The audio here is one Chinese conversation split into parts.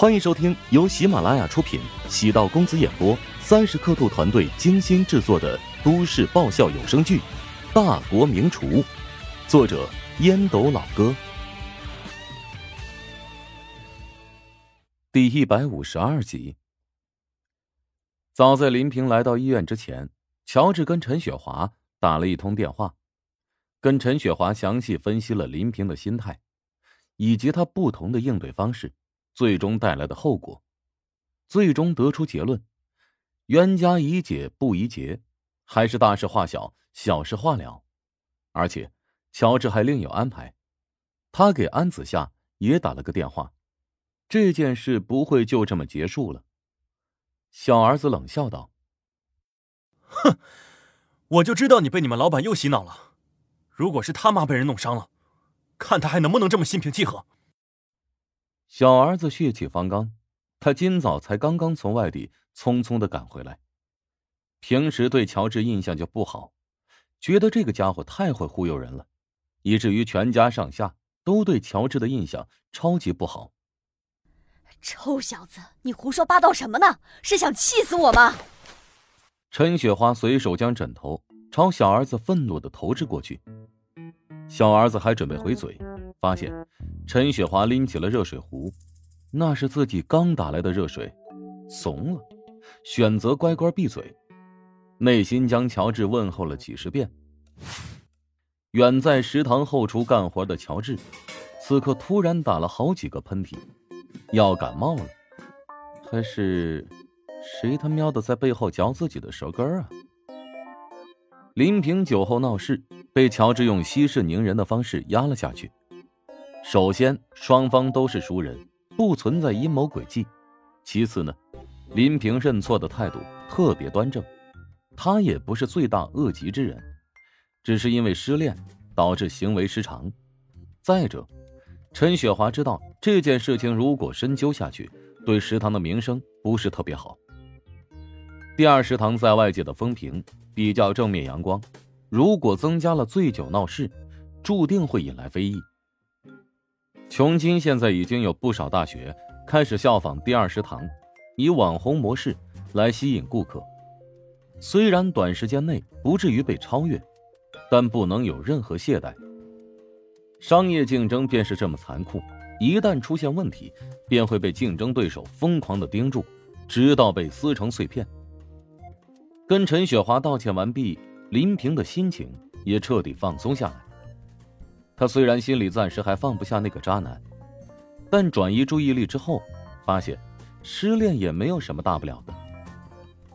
欢迎收听由喜马拉雅出品、喜道公子演播、三十刻度团队精心制作的都市爆笑有声剧《大国名厨》，作者烟斗老哥，第一百五十二集。早在林平来到医院之前，乔治跟陈雪华打了一通电话，跟陈雪华详细分析了林平的心态，以及他不同的应对方式。最终带来的后果，最终得出结论：冤家宜解不宜结，还是大事化小，小事化了。而且，乔治还另有安排，他给安子夏也打了个电话。这件事不会就这么结束了。小儿子冷笑道：“哼，我就知道你被你们老板又洗脑了。如果是他妈被人弄伤了，看他还能不能这么心平气和。”小儿子血气方刚，他今早才刚刚从外地匆匆的赶回来。平时对乔治印象就不好，觉得这个家伙太会忽悠人了，以至于全家上下都对乔治的印象超级不好。臭小子，你胡说八道什么呢？是想气死我吗？陈雪花随手将枕头朝小儿子愤怒的投掷过去，小儿子还准备回嘴。发现陈雪华拎起了热水壶，那是自己刚打来的热水，怂了，选择乖乖闭嘴，内心将乔治问候了几十遍。远在食堂后厨干活的乔治，此刻突然打了好几个喷嚏，要感冒了，还是谁他喵的在背后嚼自己的舌根啊？林平酒后闹事，被乔治用息事宁人的方式压了下去。首先，双方都是熟人，不存在阴谋诡计。其次呢，林平认错的态度特别端正，他也不是罪大恶极之人，只是因为失恋导致行为失常。再者，陈雪华知道这件事情如果深究下去，对食堂的名声不是特别好。第二食堂在外界的风评比较正面阳光，如果增加了醉酒闹事，注定会引来非议。琼金现在已经有不少大学开始效仿第二食堂，以网红模式来吸引顾客。虽然短时间内不至于被超越，但不能有任何懈怠。商业竞争便是这么残酷，一旦出现问题，便会被竞争对手疯狂的盯住，直到被撕成碎片。跟陈雪华道歉完毕，林平的心情也彻底放松下来。他虽然心里暂时还放不下那个渣男，但转移注意力之后，发现失恋也没有什么大不了的。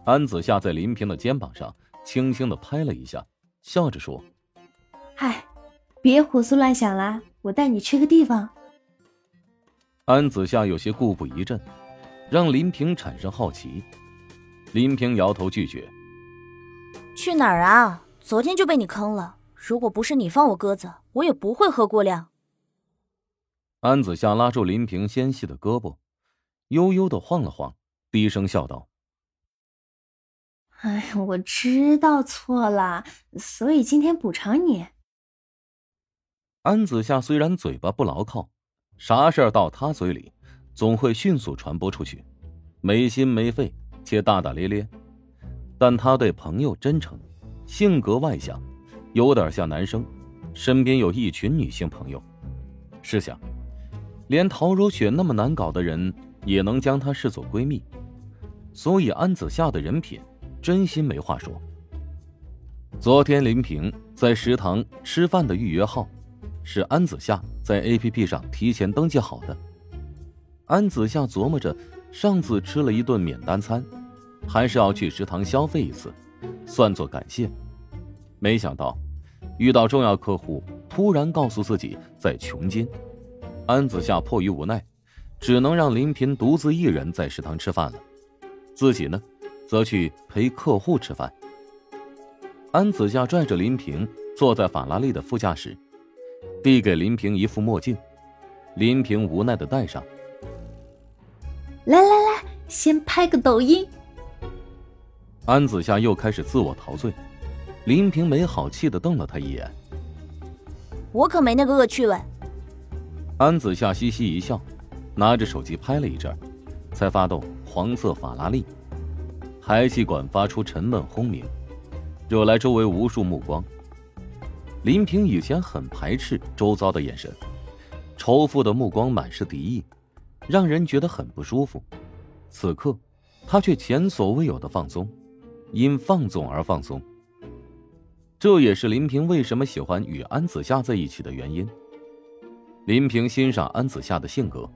安子夏在林平的肩膀上轻轻的拍了一下，笑着说：“嗨，别胡思乱想啦，我带你去个地方。”安子夏有些故布疑阵，让林平产生好奇。林平摇头拒绝：“去哪儿啊？昨天就被你坑了。”如果不是你放我鸽子，我也不会喝过量。安子夏拉住林平纤细的胳膊，悠悠的晃了晃，低声笑道：“哎，我知道错了，所以今天补偿你。”安子夏虽然嘴巴不牢靠，啥事儿到他嘴里，总会迅速传播出去，没心没肺且大大咧咧，但他对朋友真诚，性格外向。有点像男生，身边有一群女性朋友。试想，连陶如雪那么难搞的人也能将她视作闺蜜，所以安子夏的人品真心没话说。昨天林平在食堂吃饭的预约号，是安子夏在 A P P 上提前登记好的。安子夏琢磨着，上次吃了一顿免单餐，还是要去食堂消费一次，算作感谢。没想到。遇到重要客户，突然告诉自己在穷金，安子夏迫于无奈，只能让林平独自一人在食堂吃饭了，自己呢，则去陪客户吃饭。安子夏拽着林平坐在法拉利的副驾驶，递给林平一副墨镜，林平无奈的戴上。来来来，先拍个抖音。安子夏又开始自我陶醉。林平没好气的瞪了他一眼，我可没那个恶趣味。安子夏嘻嘻一笑，拿着手机拍了一阵，才发动黄色法拉利，排气管发出沉闷轰鸣，惹来周围无数目光。林平以前很排斥周遭的眼神，仇富的目光满是敌意，让人觉得很不舒服。此刻，他却前所未有的放松，因放纵而放松。这也是林平为什么喜欢与安子夏在一起的原因。林平欣赏安子夏的性格，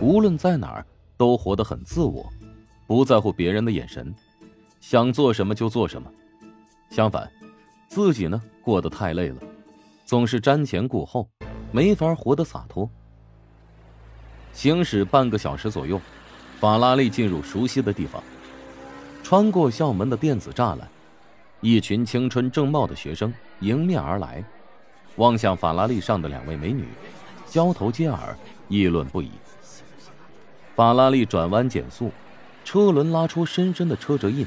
无论在哪儿都活得很自我，不在乎别人的眼神，想做什么就做什么。相反，自己呢过得太累了，总是瞻前顾后，没法活得洒脱。行驶半个小时左右，法拉利进入熟悉的地方，穿过校门的电子栅栏。一群青春正茂的学生迎面而来，望向法拉利上的两位美女，交头接耳，议论不已。法拉利转弯减速，车轮拉出深深的车辙印，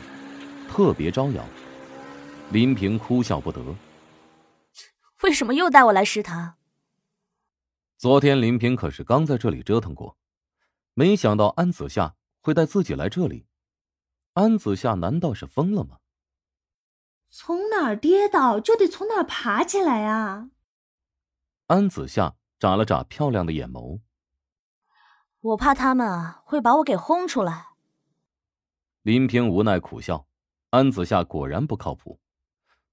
特别招摇。林平哭笑不得。为什么又带我来食堂？昨天林平可是刚在这里折腾过，没想到安子夏会带自己来这里。安子夏难道是疯了吗？从哪儿跌倒就得从哪儿爬起来啊！安子夏眨了眨漂亮的眼眸。我怕他们啊会把我给轰出来。林平无奈苦笑，安子夏果然不靠谱，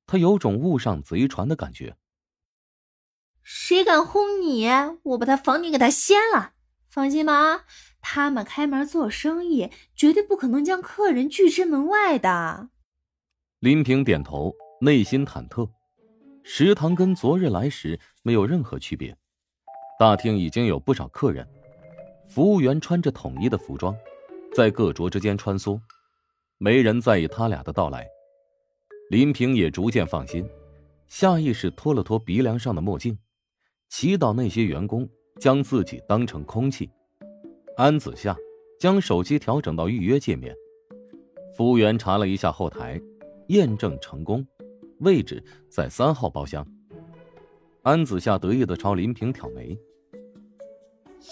他有种误上贼船的感觉。谁敢轰你，我把他房顶给他掀了！放心吧，他们开门做生意，绝对不可能将客人拒之门外的。林平点头，内心忐忑。食堂跟昨日来时没有任何区别，大厅已经有不少客人，服务员穿着统一的服装，在各桌之间穿梭，没人在意他俩的到来。林平也逐渐放心，下意识拖了拖鼻梁上的墨镜，祈祷那些员工将自己当成空气。安子夏将手机调整到预约界面，服务员查了一下后台。验证成功，位置在三号包厢。安子夏得意的朝林平挑眉：“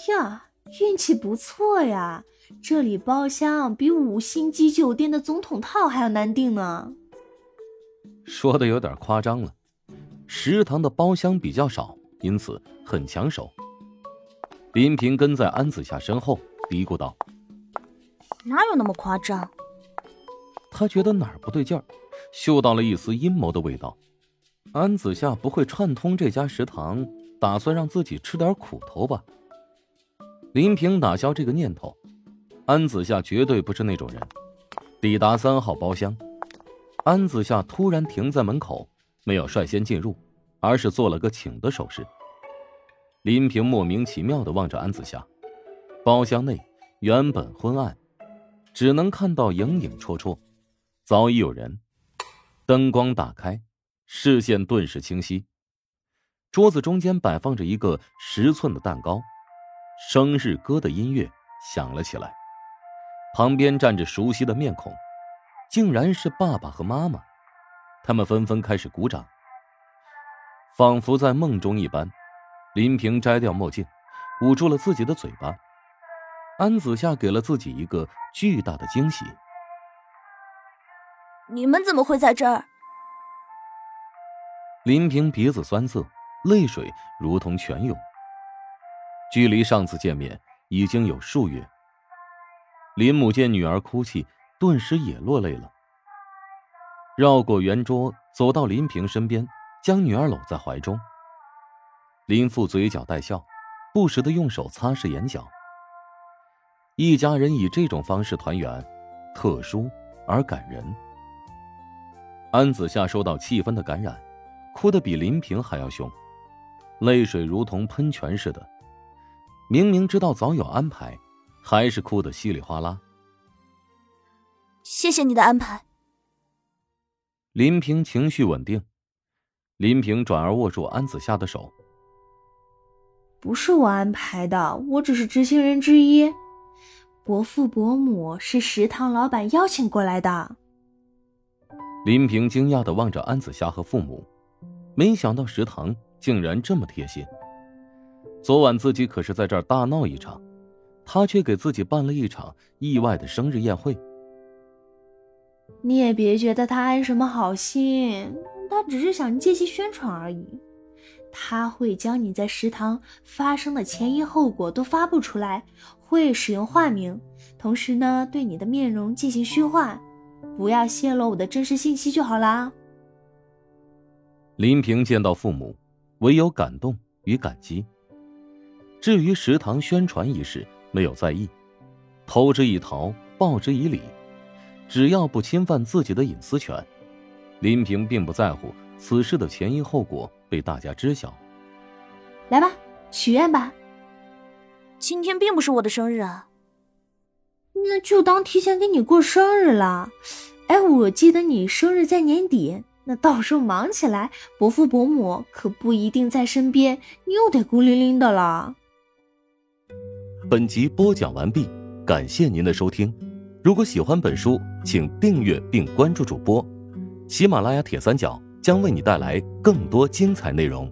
呀，运气不错呀，这里包厢比五星级酒店的总统套还要难订呢。”说的有点夸张了。食堂的包厢比较少，因此很抢手。林平跟在安子夏身后嘀咕道：“哪有那么夸张？”他觉得哪儿不对劲儿。嗅到了一丝阴谋的味道，安子夏不会串通这家食堂，打算让自己吃点苦头吧？林平打消这个念头，安子夏绝对不是那种人。抵达三号包厢，安子夏突然停在门口，没有率先进入，而是做了个请的手势。林平莫名其妙的望着安子夏，包厢内原本昏暗，只能看到影影绰绰，早已有人。灯光打开，视线顿时清晰。桌子中间摆放着一个十寸的蛋糕，生日歌的音乐响了起来。旁边站着熟悉的面孔，竟然是爸爸和妈妈。他们纷纷开始鼓掌，仿佛在梦中一般。林平摘掉墨镜，捂住了自己的嘴巴。安子夏给了自己一个巨大的惊喜。你们怎么会在这儿？林平鼻子酸涩，泪水如同泉涌。距离上次见面已经有数月。林母见女儿哭泣，顿时也落泪了。绕过圆桌，走到林平身边，将女儿搂在怀中。林父嘴角带笑，不时的用手擦拭眼角。一家人以这种方式团圆，特殊而感人。安子夏受到气氛的感染，哭得比林平还要凶，泪水如同喷泉似的。明明知道早有安排，还是哭得稀里哗啦。谢谢你的安排。林平情绪稳定，林平转而握住安子夏的手。不是我安排的，我只是执行人之一。伯父伯母是食堂老板邀请过来的。林平惊讶的望着安子夏和父母，没想到食堂竟然这么贴心。昨晚自己可是在这儿大闹一场，他却给自己办了一场意外的生日宴会。你也别觉得他安什么好心，他只是想借机宣传而已。他会将你在食堂发生的前因后果都发布出来，会使用化名，同时呢，对你的面容进行虚化，不要泄露我的真实信息就好啦。林平见到父母，唯有感动与感激。至于食堂宣传一事，没有在意，投之以桃，报之以李，只要不侵犯自己的隐私权，林平并不在乎此事的前因后果被大家知晓。来吧，许愿吧。今天并不是我的生日啊，那就当提前给你过生日了。哎，我记得你生日在年底，那到时候忙起来，伯父伯母可不一定在身边，你又得孤零零的了。本集播讲完毕，感谢您的收听。如果喜欢本书，请订阅并关注主播。喜马拉雅铁三角将为你带来更多精彩内容。